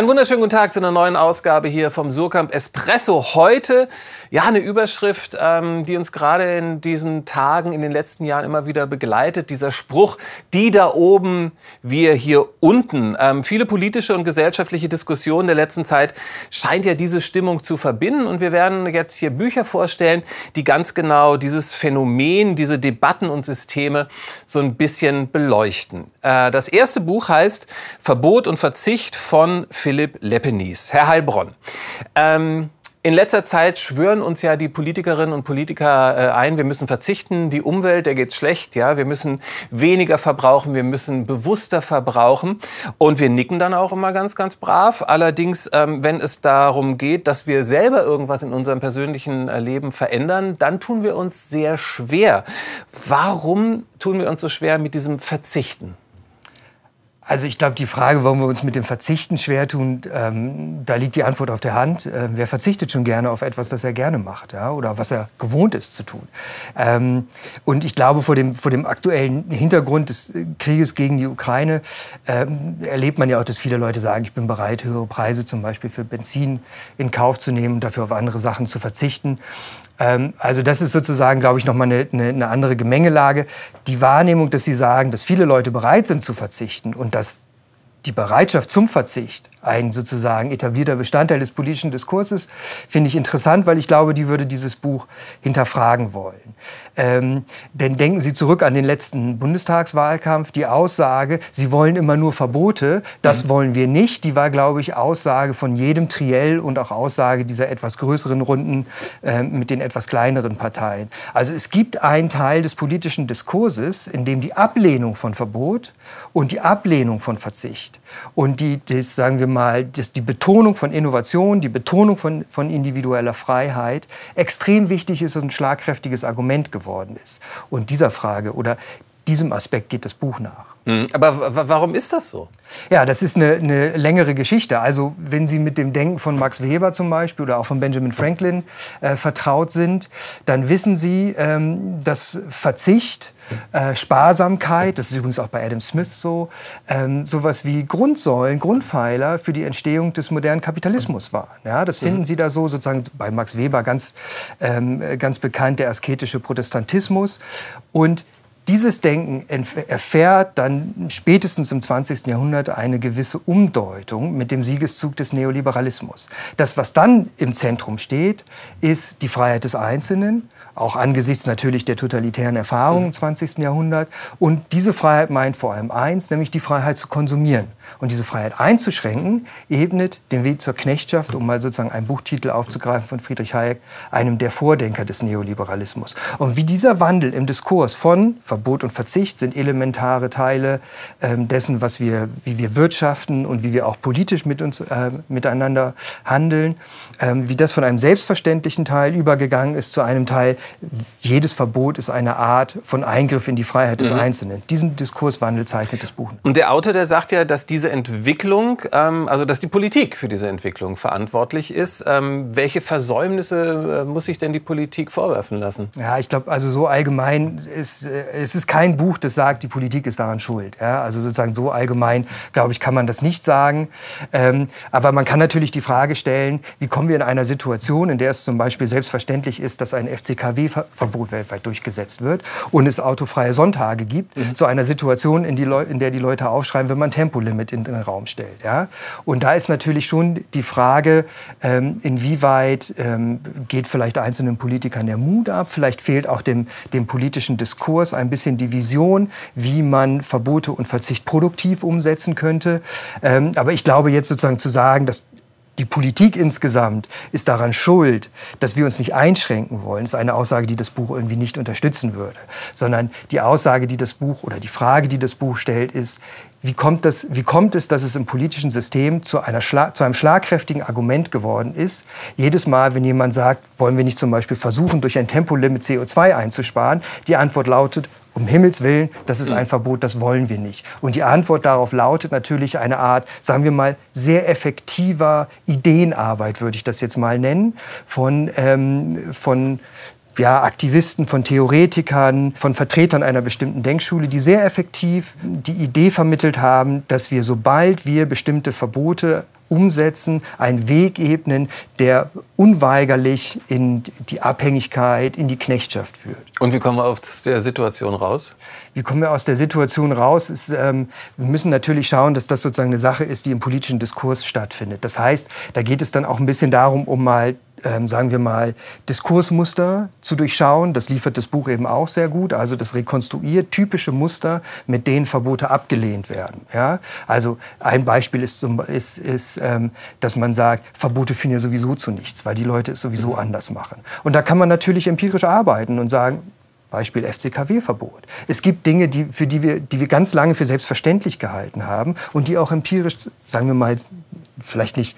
Einen wunderschönen guten Tag zu einer neuen Ausgabe hier vom Surkamp Espresso. Heute ja eine Überschrift, ähm, die uns gerade in diesen Tagen, in den letzten Jahren immer wieder begleitet. Dieser Spruch, die da oben, wir hier unten. Ähm, viele politische und gesellschaftliche Diskussionen der letzten Zeit scheint ja diese Stimmung zu verbinden. Und wir werden jetzt hier Bücher vorstellen, die ganz genau dieses Phänomen, diese Debatten und Systeme so ein bisschen beleuchten. Äh, das erste Buch heißt Verbot und Verzicht von Philipp Lepenies. Herr Heilbronn, ähm, in letzter Zeit schwören uns ja die Politikerinnen und Politiker äh, ein, wir müssen verzichten, die Umwelt, der geht's schlecht, ja, wir müssen weniger verbrauchen, wir müssen bewusster verbrauchen und wir nicken dann auch immer ganz, ganz brav. Allerdings, ähm, wenn es darum geht, dass wir selber irgendwas in unserem persönlichen äh, Leben verändern, dann tun wir uns sehr schwer. Warum tun wir uns so schwer mit diesem Verzichten? Also ich glaube, die Frage, warum wir uns mit dem Verzichten schwer tun, ähm, da liegt die Antwort auf der Hand. Äh, wer verzichtet schon gerne auf etwas, das er gerne macht ja, oder was er gewohnt ist zu tun? Ähm, und ich glaube, vor dem, vor dem aktuellen Hintergrund des Krieges gegen die Ukraine ähm, erlebt man ja auch, dass viele Leute sagen, ich bin bereit, höhere Preise zum Beispiel für Benzin in Kauf zu nehmen dafür auf andere Sachen zu verzichten. Ähm, also das ist sozusagen, glaube ich, nochmal eine, eine, eine andere Gemengelage. Die Wahrnehmung, dass Sie sagen, dass viele Leute bereit sind zu verzichten und dass die Bereitschaft zum Verzicht ein sozusagen etablierter Bestandteil des politischen Diskurses, finde ich interessant, weil ich glaube, die würde dieses Buch hinterfragen wollen. Ähm, denn denken Sie zurück an den letzten Bundestagswahlkampf, die Aussage, Sie wollen immer nur Verbote, das mhm. wollen wir nicht, die war, glaube ich, Aussage von jedem Triell und auch Aussage dieser etwas größeren Runden äh, mit den etwas kleineren Parteien. Also es gibt einen Teil des politischen Diskurses, in dem die Ablehnung von Verbot und die Ablehnung von Verzicht und die, das, sagen wir mal, das, die Betonung von Innovation, die Betonung von, von individueller Freiheit extrem wichtig ist und ein schlagkräftiges Argument geworden ist. Und dieser Frage oder diesem Aspekt geht das Buch nach. Hm, aber warum ist das so? Ja, das ist eine, eine, längere Geschichte. Also wenn Sie mit dem Denken von Max Weber zum Beispiel oder auch von Benjamin Franklin äh, vertraut sind, dann wissen Sie, ähm, dass Verzicht, äh, Sparsamkeit, das ist übrigens auch bei Adam Smith so, ähm, sowas wie Grundsäulen, Grundpfeiler für die Entstehung des modernen Kapitalismus waren. Ja, das finden mhm. Sie da so, sozusagen bei Max Weber ganz, ähm, ganz bekannt, der asketische Protestantismus. Und dieses Denken erfährt dann spätestens im 20. Jahrhundert eine gewisse Umdeutung mit dem Siegeszug des Neoliberalismus. Das, was dann im Zentrum steht, ist die Freiheit des Einzelnen, auch angesichts natürlich der totalitären Erfahrungen im 20. Jahrhundert. Und diese Freiheit meint vor allem eins, nämlich die Freiheit zu konsumieren. Und diese Freiheit einzuschränken, ebnet den Weg zur Knechtschaft, um mal sozusagen einen Buchtitel aufzugreifen von Friedrich Hayek, einem der Vordenker des Neoliberalismus. Und wie dieser Wandel im Diskurs von Verbot und Verzicht sind elementare Teile äh, dessen, was wir, wie wir wirtschaften und wie wir auch politisch mit uns, äh, miteinander handeln, äh, wie das von einem selbstverständlichen Teil übergegangen ist zu einem Teil, jedes Verbot ist eine Art von Eingriff in die Freiheit des mhm. Einzelnen. Diesen Diskurswandel zeichnet das Buch. Und der Autor, der sagt ja, dass diese Entwicklung, ähm, also dass die Politik für diese Entwicklung verantwortlich ist. Ähm, welche Versäumnisse äh, muss sich denn die Politik vorwerfen lassen? Ja, ich glaube, also so allgemein ist äh, es ist kein Buch, das sagt, die Politik ist daran schuld. Ja? Also sozusagen so allgemein, glaube ich, kann man das nicht sagen. Ähm, aber man kann natürlich die Frage stellen, wie kommen wir in einer Situation, in der es zum Beispiel selbstverständlich ist, dass ein FCKW-Verbot weltweit durchgesetzt wird und es autofreie Sonntage gibt, mhm. zu einer Situation, in, in der die Leute aufschreien, wenn man Tempolimit in den Raum stellt. Ja? Und da ist natürlich schon die Frage, ähm, inwieweit ähm, geht vielleicht einzelnen Politikern der Mut ab, vielleicht fehlt auch dem, dem politischen Diskurs ein bisschen die Vision, wie man Verbote und Verzicht produktiv umsetzen könnte. Ähm, aber ich glaube jetzt sozusagen zu sagen, dass die Politik insgesamt ist daran schuld, dass wir uns nicht einschränken wollen, ist eine Aussage, die das Buch irgendwie nicht unterstützen würde. Sondern die Aussage, die das Buch oder die Frage, die das Buch stellt, ist, wie kommt, das, wie kommt es, dass es im politischen System zu, einer zu einem schlagkräftigen Argument geworden ist? Jedes Mal, wenn jemand sagt, wollen wir nicht zum Beispiel versuchen, durch ein Tempolimit CO2 einzusparen, die Antwort lautet, um Himmels Willen, das ist ein Verbot, das wollen wir nicht. Und die Antwort darauf lautet natürlich eine Art, sagen wir mal, sehr effektiver Ideenarbeit, würde ich das jetzt mal nennen, von, ähm, von ja, Aktivisten, von Theoretikern, von Vertretern einer bestimmten Denkschule, die sehr effektiv die Idee vermittelt haben, dass wir, sobald wir bestimmte Verbote umsetzen, einen Weg ebnen, der unweigerlich in die Abhängigkeit, in die Knechtschaft führt. Und wie kommen wir aus der Situation raus? Wie kommen wir aus der Situation raus? Ist, ähm, wir müssen natürlich schauen, dass das sozusagen eine Sache ist, die im politischen Diskurs stattfindet. Das heißt, da geht es dann auch ein bisschen darum, um mal ähm, sagen wir mal, Diskursmuster zu durchschauen. Das liefert das Buch eben auch sehr gut. Also das rekonstruiert typische Muster, mit denen Verbote abgelehnt werden. Ja? Also ein Beispiel ist, ist, ist ähm, dass man sagt, Verbote führen ja sowieso zu nichts, weil die Leute es sowieso mhm. anders machen. Und da kann man natürlich empirisch arbeiten und sagen, Beispiel FCKW-Verbot. Es gibt Dinge, die, für die wir, die wir ganz lange für selbstverständlich gehalten haben und die auch empirisch, sagen wir mal, vielleicht nicht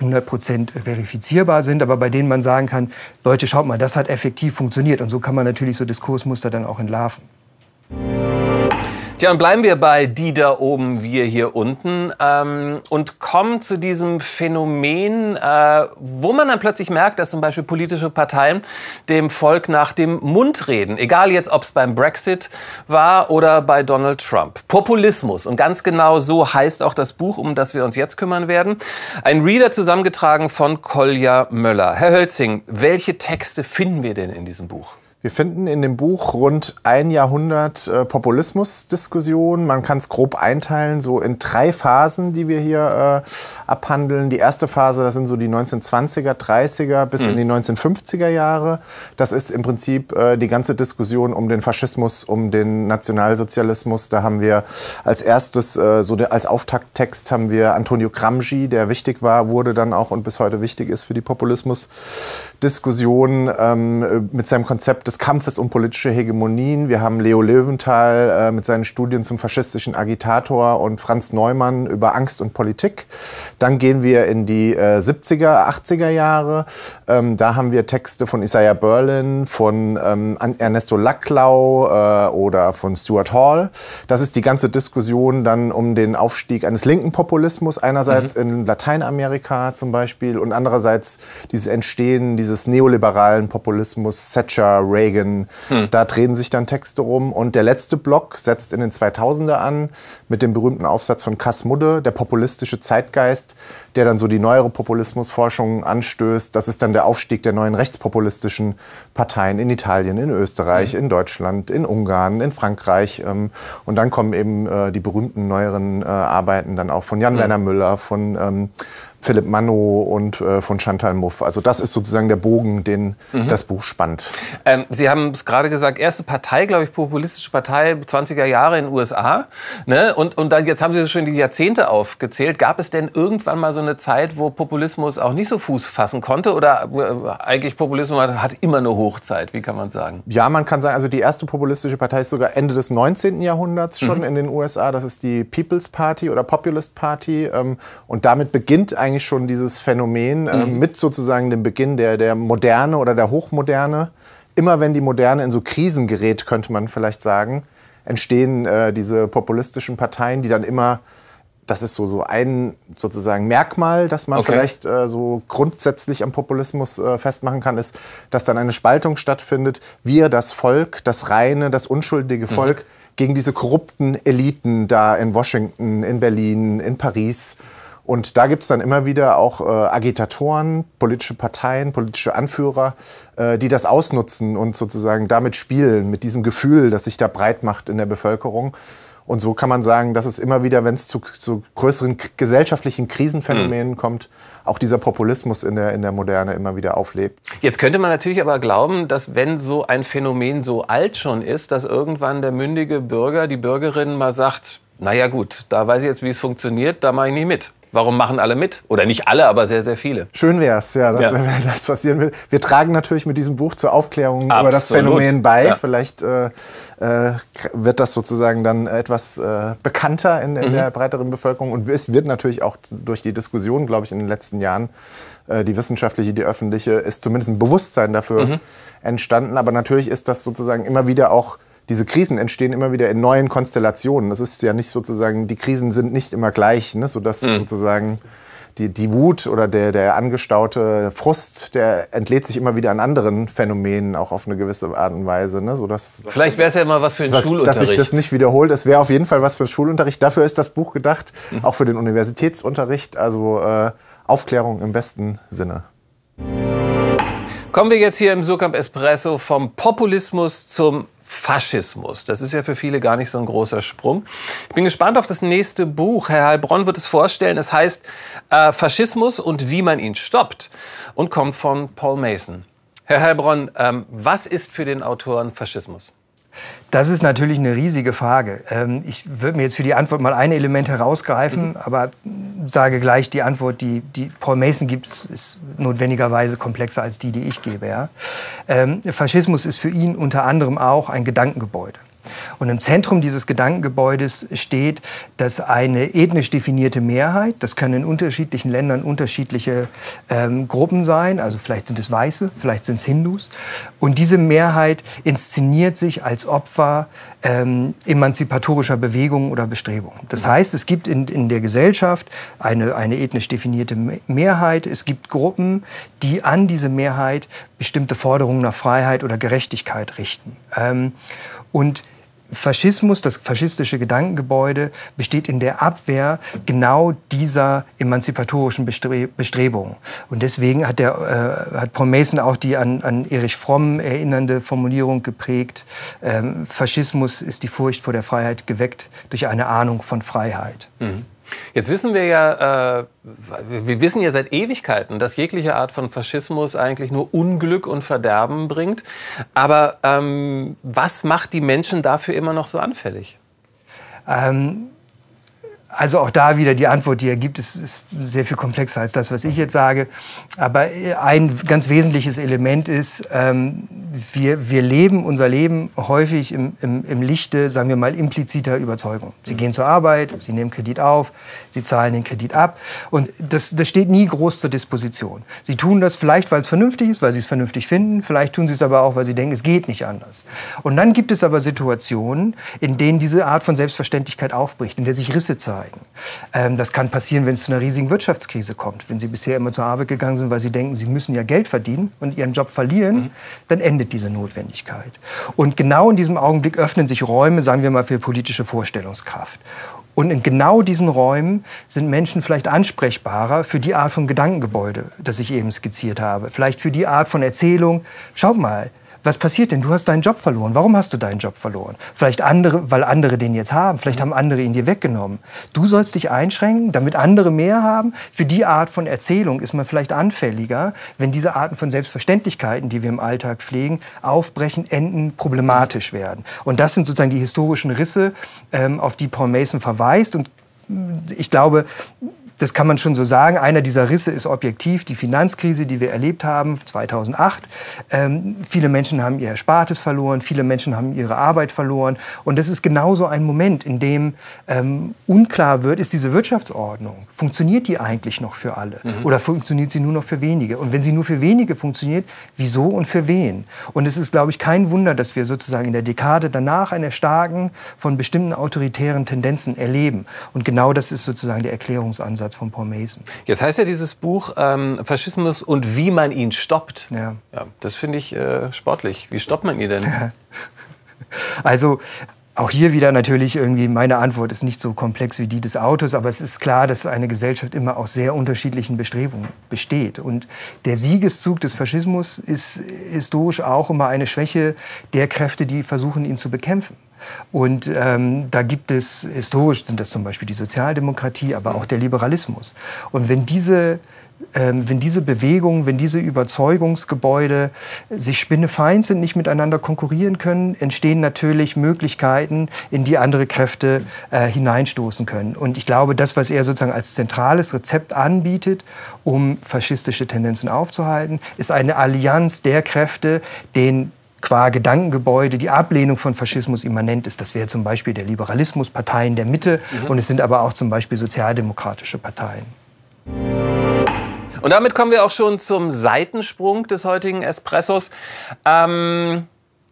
100% verifizierbar sind, aber bei denen man sagen kann, Leute, schaut mal, das hat effektiv funktioniert. Und so kann man natürlich so Diskursmuster dann auch entlarven. Tja, und bleiben wir bei die da oben, wir hier unten ähm, und kommen zu diesem Phänomen, äh, wo man dann plötzlich merkt, dass zum Beispiel politische Parteien dem Volk nach dem Mund reden. Egal jetzt, ob es beim Brexit war oder bei Donald Trump. Populismus. Und ganz genau so heißt auch das Buch, um das wir uns jetzt kümmern werden. Ein Reader zusammengetragen von Kolja Möller. Herr Hölzing, welche Texte finden wir denn in diesem Buch? Wir finden in dem Buch rund ein Jahrhundert äh, Populismusdiskussionen. Man kann es grob einteilen, so in drei Phasen, die wir hier äh, abhandeln. Die erste Phase, das sind so die 1920er, 30er bis mhm. in die 1950er Jahre. Das ist im Prinzip äh, die ganze Diskussion um den Faschismus, um den Nationalsozialismus. Da haben wir als erstes, äh, so als Auftakttext haben wir Antonio Gramsci, der wichtig war, wurde dann auch und bis heute wichtig ist für die Populismusdiskussion ähm, mit seinem Konzept des Kampfes um politische Hegemonien. Wir haben Leo Löwenthal äh, mit seinen Studien zum faschistischen Agitator und Franz Neumann über Angst und Politik. Dann gehen wir in die äh, 70er, 80er Jahre. Ähm, da haben wir Texte von Isaiah Berlin, von ähm, Ernesto Lacklau äh, oder von Stuart Hall. Das ist die ganze Diskussion dann um den Aufstieg eines linken Populismus, einerseits mhm. in Lateinamerika zum Beispiel und andererseits dieses Entstehen dieses neoliberalen Populismus, Thatcher, Reagan. Hm. Da drehen sich dann Texte rum. Und der letzte Block setzt in den 2000er an mit dem berühmten Aufsatz von Kass Mudde, der populistische Zeitgeist, der dann so die neuere Populismusforschung anstößt. Das ist dann der Aufstieg der neuen rechtspopulistischen Parteien in Italien, in Österreich, hm. in Deutschland, in Ungarn, in Frankreich. Ähm, und dann kommen eben äh, die berühmten neueren äh, Arbeiten dann auch von Jan-Werner hm. Müller, von ähm, Philipp Manno und äh, von Chantal Mouffe. Also das ist sozusagen der Bogen, den mhm. das Buch spannt. Ähm, Sie haben es gerade gesagt, erste Partei, glaube ich, populistische Partei 20er Jahre in den USA. Ne? Und, und dann, jetzt haben Sie schon die Jahrzehnte aufgezählt. Gab es denn irgendwann mal so eine Zeit, wo Populismus auch nicht so Fuß fassen konnte? Oder äh, eigentlich Populismus hat immer eine Hochzeit? Wie kann man sagen? Ja, man kann sagen, also die erste populistische Partei ist sogar Ende des 19. Jahrhunderts schon mhm. in den USA. Das ist die People's Party oder Populist Party. Ähm, und damit beginnt eigentlich eigentlich schon dieses Phänomen äh, mhm. mit sozusagen dem Beginn der, der Moderne oder der Hochmoderne. Immer wenn die Moderne in so Krisen gerät, könnte man vielleicht sagen, entstehen äh, diese populistischen Parteien, die dann immer das ist so, so ein sozusagen Merkmal, das man okay. vielleicht äh, so grundsätzlich am Populismus äh, festmachen kann, ist, dass dann eine Spaltung stattfindet. Wir, das Volk, das reine, das unschuldige mhm. Volk, mhm. gegen diese korrupten Eliten da in Washington, in Berlin, in Paris. Und da gibt es dann immer wieder auch äh, Agitatoren, politische Parteien, politische Anführer, äh, die das ausnutzen und sozusagen damit spielen, mit diesem Gefühl, das sich da breit macht in der Bevölkerung. Und so kann man sagen, dass es immer wieder, wenn es zu, zu, größeren gesellschaftlichen Krisenphänomenen mhm. kommt, auch dieser Populismus in der, in der Moderne immer wieder auflebt. Jetzt könnte man natürlich aber glauben, dass wenn so ein Phänomen so alt schon ist, dass irgendwann der mündige Bürger, die Bürgerin mal sagt, naja gut, da weiß ich jetzt, wie es funktioniert, da mache ich nicht mit. Warum machen alle mit? Oder nicht alle, aber sehr, sehr viele. Schön wäre es, ja, dass ja. wenn das passieren will. Wir tragen natürlich mit diesem Buch zur Aufklärung Absolut. über das Phänomen bei. Ja. Vielleicht äh, äh, wird das sozusagen dann etwas äh, bekannter in, in mhm. der breiteren Bevölkerung. Und es wird natürlich auch durch die Diskussion, glaube ich, in den letzten Jahren, äh, die wissenschaftliche, die öffentliche, ist zumindest ein Bewusstsein dafür mhm. entstanden. Aber natürlich ist das sozusagen immer wieder auch diese Krisen entstehen immer wieder in neuen Konstellationen. Das ist ja nicht sozusagen, die Krisen sind nicht immer gleich, ne? sodass mhm. sozusagen die, die Wut oder der, der angestaute Frust, der entlädt sich immer wieder an anderen Phänomenen, auch auf eine gewisse Art und Weise. Ne? So dass, Vielleicht wäre es ja mal was für den dass, Schulunterricht. Dass sich das nicht wiederholt. Das wäre auf jeden Fall was für den Schulunterricht. Dafür ist das Buch gedacht, mhm. auch für den Universitätsunterricht. Also äh, Aufklärung im besten Sinne. Kommen wir jetzt hier im Surkamp Espresso vom Populismus zum Faschismus. Das ist ja für viele gar nicht so ein großer Sprung. Ich bin gespannt auf das nächste Buch. Herr Heilbronn wird es vorstellen. Es heißt äh, Faschismus und wie man ihn stoppt und kommt von Paul Mason. Herr Heilbronn, ähm, was ist für den Autoren Faschismus? Das ist natürlich eine riesige Frage. Ähm, ich würde mir jetzt für die Antwort mal ein Element herausgreifen, mhm. aber sage gleich, die Antwort, die, die Paul Mason gibt, ist notwendigerweise komplexer als die, die ich gebe. Ja? Ähm, Faschismus ist für ihn unter anderem auch ein Gedankengebäude. Und im Zentrum dieses Gedankengebäudes steht, dass eine ethnisch definierte Mehrheit, das können in unterschiedlichen Ländern unterschiedliche ähm, Gruppen sein, also vielleicht sind es Weiße, vielleicht sind es Hindus, und diese Mehrheit inszeniert sich als Opfer ähm, emanzipatorischer Bewegungen oder Bestrebungen. Das heißt, es gibt in, in der Gesellschaft eine, eine ethnisch definierte Mehrheit, es gibt Gruppen, die an diese Mehrheit bestimmte Forderungen nach Freiheit oder Gerechtigkeit richten. Ähm, und Faschismus, das faschistische Gedankengebäude, besteht in der Abwehr genau dieser emanzipatorischen Bestrebungen. Und deswegen hat, der, äh, hat Paul Mason auch die an, an Erich Fromm erinnernde Formulierung geprägt, ähm, Faschismus ist die Furcht vor der Freiheit geweckt durch eine Ahnung von Freiheit. Mhm. Jetzt wissen wir ja, äh, wir wissen ja seit Ewigkeiten, dass jegliche Art von Faschismus eigentlich nur Unglück und Verderben bringt. Aber ähm, was macht die Menschen dafür immer noch so anfällig? Ähm, also auch da wieder die Antwort, die er gibt, ist, ist, sehr viel komplexer als das, was ich jetzt sage. Aber ein ganz wesentliches Element ist, ähm, wir, wir leben unser Leben häufig im, im, im Lichte, sagen wir mal, impliziter Überzeugung. Sie gehen zur Arbeit, sie nehmen Kredit auf, sie zahlen den Kredit ab. Und das, das steht nie groß zur Disposition. Sie tun das vielleicht, weil es vernünftig ist, weil sie es vernünftig finden. Vielleicht tun sie es aber auch, weil sie denken, es geht nicht anders. Und dann gibt es aber Situationen, in denen diese Art von Selbstverständlichkeit aufbricht, in der sich Risse zeigen zeigen. Ähm, das kann passieren, wenn es zu einer riesigen Wirtschaftskrise kommt. Wenn Sie bisher immer zur Arbeit gegangen sind, weil Sie denken, Sie müssen ja Geld verdienen und Ihren Job verlieren, mhm. dann endet diese Notwendigkeit. Und genau in diesem Augenblick öffnen sich Räume, sagen wir mal, für politische Vorstellungskraft. Und in genau diesen Räumen sind Menschen vielleicht ansprechbarer für die Art von Gedankengebäude, das ich eben skizziert habe. Vielleicht für die Art von Erzählung. Schaut mal, was passiert denn? Du hast deinen Job verloren. Warum hast du deinen Job verloren? Vielleicht andere, weil andere den jetzt haben. Vielleicht haben andere ihn dir weggenommen. Du sollst dich einschränken, damit andere mehr haben. Für die Art von Erzählung ist man vielleicht anfälliger, wenn diese Arten von Selbstverständlichkeiten, die wir im Alltag pflegen, aufbrechen, enden, problematisch werden. Und das sind sozusagen die historischen Risse, ähm, auf die Paul Mason verweist. Und ich glaube, das kann man schon so sagen. Einer dieser Risse ist objektiv die Finanzkrise, die wir erlebt haben 2008. Ähm, viele Menschen haben ihr Erspartes verloren, viele Menschen haben ihre Arbeit verloren. Und das ist genauso ein Moment, in dem ähm, unklar wird, ist diese Wirtschaftsordnung, funktioniert die eigentlich noch für alle? Mhm. Oder funktioniert sie nur noch für wenige? Und wenn sie nur für wenige funktioniert, wieso und für wen? Und es ist, glaube ich, kein Wunder, dass wir sozusagen in der Dekade danach eine starken von bestimmten autoritären Tendenzen erleben. Und genau das ist sozusagen der Erklärungsansatz Ansatz von Paul Mason. Jetzt heißt ja dieses Buch ähm, Faschismus und wie man ihn stoppt. Ja. ja das finde ich äh, sportlich. Wie stoppt man ihn denn? also auch hier wieder natürlich irgendwie, meine Antwort ist nicht so komplex wie die des Autos, aber es ist klar, dass eine Gesellschaft immer aus sehr unterschiedlichen Bestrebungen besteht. Und der Siegeszug des Faschismus ist historisch auch immer eine Schwäche der Kräfte, die versuchen, ihn zu bekämpfen. Und ähm, da gibt es, historisch sind das zum Beispiel die Sozialdemokratie, aber auch der Liberalismus. Und wenn diese wenn diese Bewegungen, wenn diese Überzeugungsgebäude sich spinnefeind sind, nicht miteinander konkurrieren können, entstehen natürlich Möglichkeiten, in die andere Kräfte äh, hineinstoßen können. Und ich glaube, das, was er sozusagen als zentrales Rezept anbietet, um faschistische Tendenzen aufzuhalten, ist eine Allianz der Kräfte, denen qua Gedankengebäude die Ablehnung von Faschismus immanent ist. Das wäre zum Beispiel der Liberalismus, Parteien der Mitte mhm. und es sind aber auch zum Beispiel sozialdemokratische Parteien. Und damit kommen wir auch schon zum Seitensprung des heutigen Espressos. Ähm,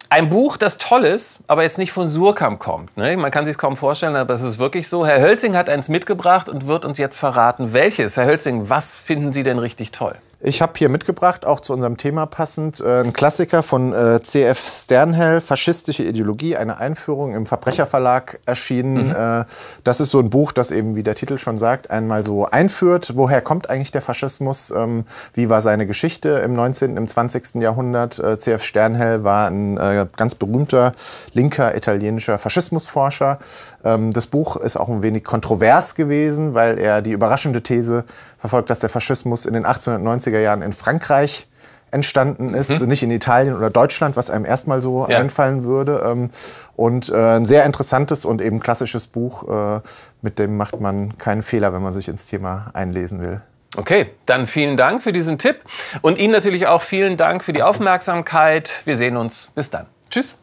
Ein Buch, das toll ist, aber jetzt nicht von Surkamp kommt. Ne? Man kann sich kaum vorstellen, aber es ist wirklich so. Herr Hölzing hat eins mitgebracht und wird uns jetzt verraten, welches. Herr Hölzing, was finden Sie denn richtig toll? Ich habe hier mitgebracht, auch zu unserem Thema passend, äh, ein Klassiker von äh, C.F. Sternhell, Faschistische Ideologie, eine Einführung im Verbrecherverlag erschienen. Mhm. Äh, das ist so ein Buch, das eben, wie der Titel schon sagt, einmal so einführt, woher kommt eigentlich der Faschismus, ähm, wie war seine Geschichte im 19., im 20. Jahrhundert. Äh, C.F. Sternhell war ein äh, ganz berühmter linker italienischer Faschismusforscher. Ähm, das Buch ist auch ein wenig kontrovers gewesen, weil er die überraschende These verfolgt, dass der Faschismus in den 1890er Jahren in Frankreich entstanden ist, mhm. nicht in Italien oder Deutschland, was einem erstmal so ja. einfallen würde. Ähm, und äh, ein sehr interessantes und eben klassisches Buch, äh, mit dem macht man keinen Fehler, wenn man sich ins Thema einlesen will. Okay, dann vielen Dank für diesen Tipp und Ihnen natürlich auch vielen Dank für die Aufmerksamkeit. Wir sehen uns. Bis dann. Tschüss.